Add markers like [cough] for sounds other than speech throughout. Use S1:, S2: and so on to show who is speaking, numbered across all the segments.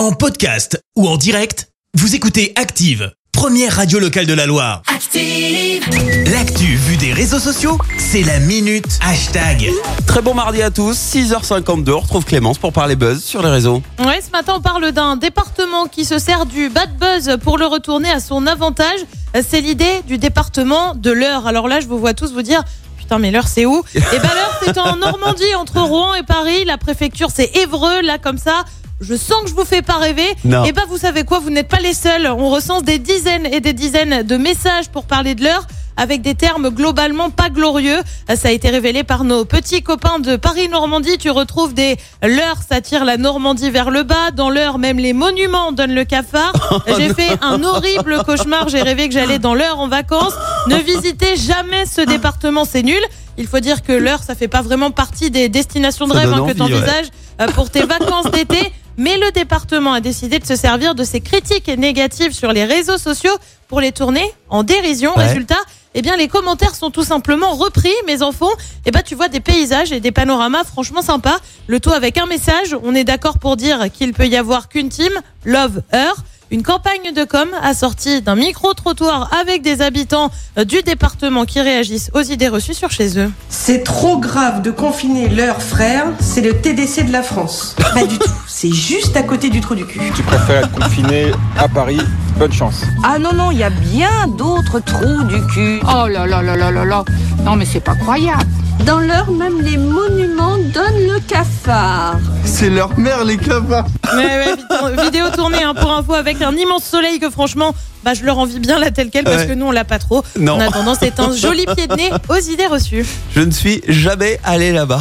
S1: En podcast ou en direct, vous écoutez Active, première radio locale de la Loire.
S2: Active.
S1: L'actu vue des réseaux sociaux, c'est la minute hashtag.
S3: Très bon mardi à tous, 6h52, on retrouve Clémence pour parler buzz sur les réseaux.
S4: Ouais, ce matin, on parle d'un département qui se sert du bad buzz pour le retourner à son avantage. C'est l'idée du département de l'Eure. Alors là, je vous vois tous vous dire. Putain, mais l'heure c'est où? [laughs] Eh ben l'heure c'est en Normandie, entre Rouen et Paris. La préfecture c'est Évreux, là comme ça. Je sens que je vous fais pas rêver.
S3: Non.
S4: Et ben vous savez quoi, vous n'êtes pas les seuls. On recense des dizaines et des dizaines de messages pour parler de l'heure avec des termes globalement pas glorieux. Ça a été révélé par nos petits copains de Paris-Normandie. Tu retrouves des l'heure, ça tire la Normandie vers le bas. Dans l'heure, même les monuments donnent le cafard. [laughs] J'ai fait un horrible cauchemar. J'ai rêvé que j'allais dans l'heure en vacances. Ne visitez jamais ce département, c'est nul. Il faut dire que l'heure, ça fait pas vraiment partie des destinations de
S3: Ça
S4: rêve hein, que tu envisages pour tes vacances d'été. Mais le département a décidé de se servir de ses critiques négatives sur les réseaux sociaux pour les tourner en dérision.
S3: Ouais.
S4: Résultat, eh bien, les commentaires sont tout simplement repris, mes enfants. Eh ben, tu vois des paysages et des panoramas franchement sympas. Le tout avec un message. On est d'accord pour dire qu'il peut y avoir qu'une team, Love Her. Une campagne de com assortie d'un micro-trottoir avec des habitants euh, du département qui réagissent aux idées reçues sur chez eux.
S5: C'est trop grave de confiner leurs frères, c'est le TDC de la France. Pas du tout, c'est juste à côté du trou du cul.
S6: Tu préfères être confiné à Paris, bonne chance.
S7: Ah non, non, il y a bien d'autres trous du cul.
S8: Oh là là là là là là. Non mais c'est pas croyable.
S9: Dans l'heure, même les monuments donnent le cafard.
S6: C'est leur mère, les cavards.
S4: Ouais, ouais, vidéo- vidéo tournée hein, pour info avec un immense soleil que franchement, bah, je leur envie bien la telle quelle parce
S3: Ouais.
S4: que nous on l'a pas trop.
S3: Non.
S4: En attendant, c'est un joli pied de nez aux idées reçues.
S3: Je ne suis jamais allé là-bas.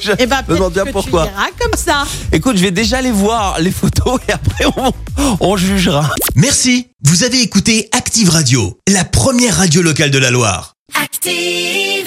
S3: Je
S4: Et bah
S3: me demande
S4: peut-être
S3: bien
S4: que
S3: pourquoi.
S4: tu iras comme ça.
S3: Écoute, je vais déjà aller voir les photos et après on, on jugera.
S1: Merci, vous avez écouté Active Radio, la première radio locale de la Loire.
S2: Active.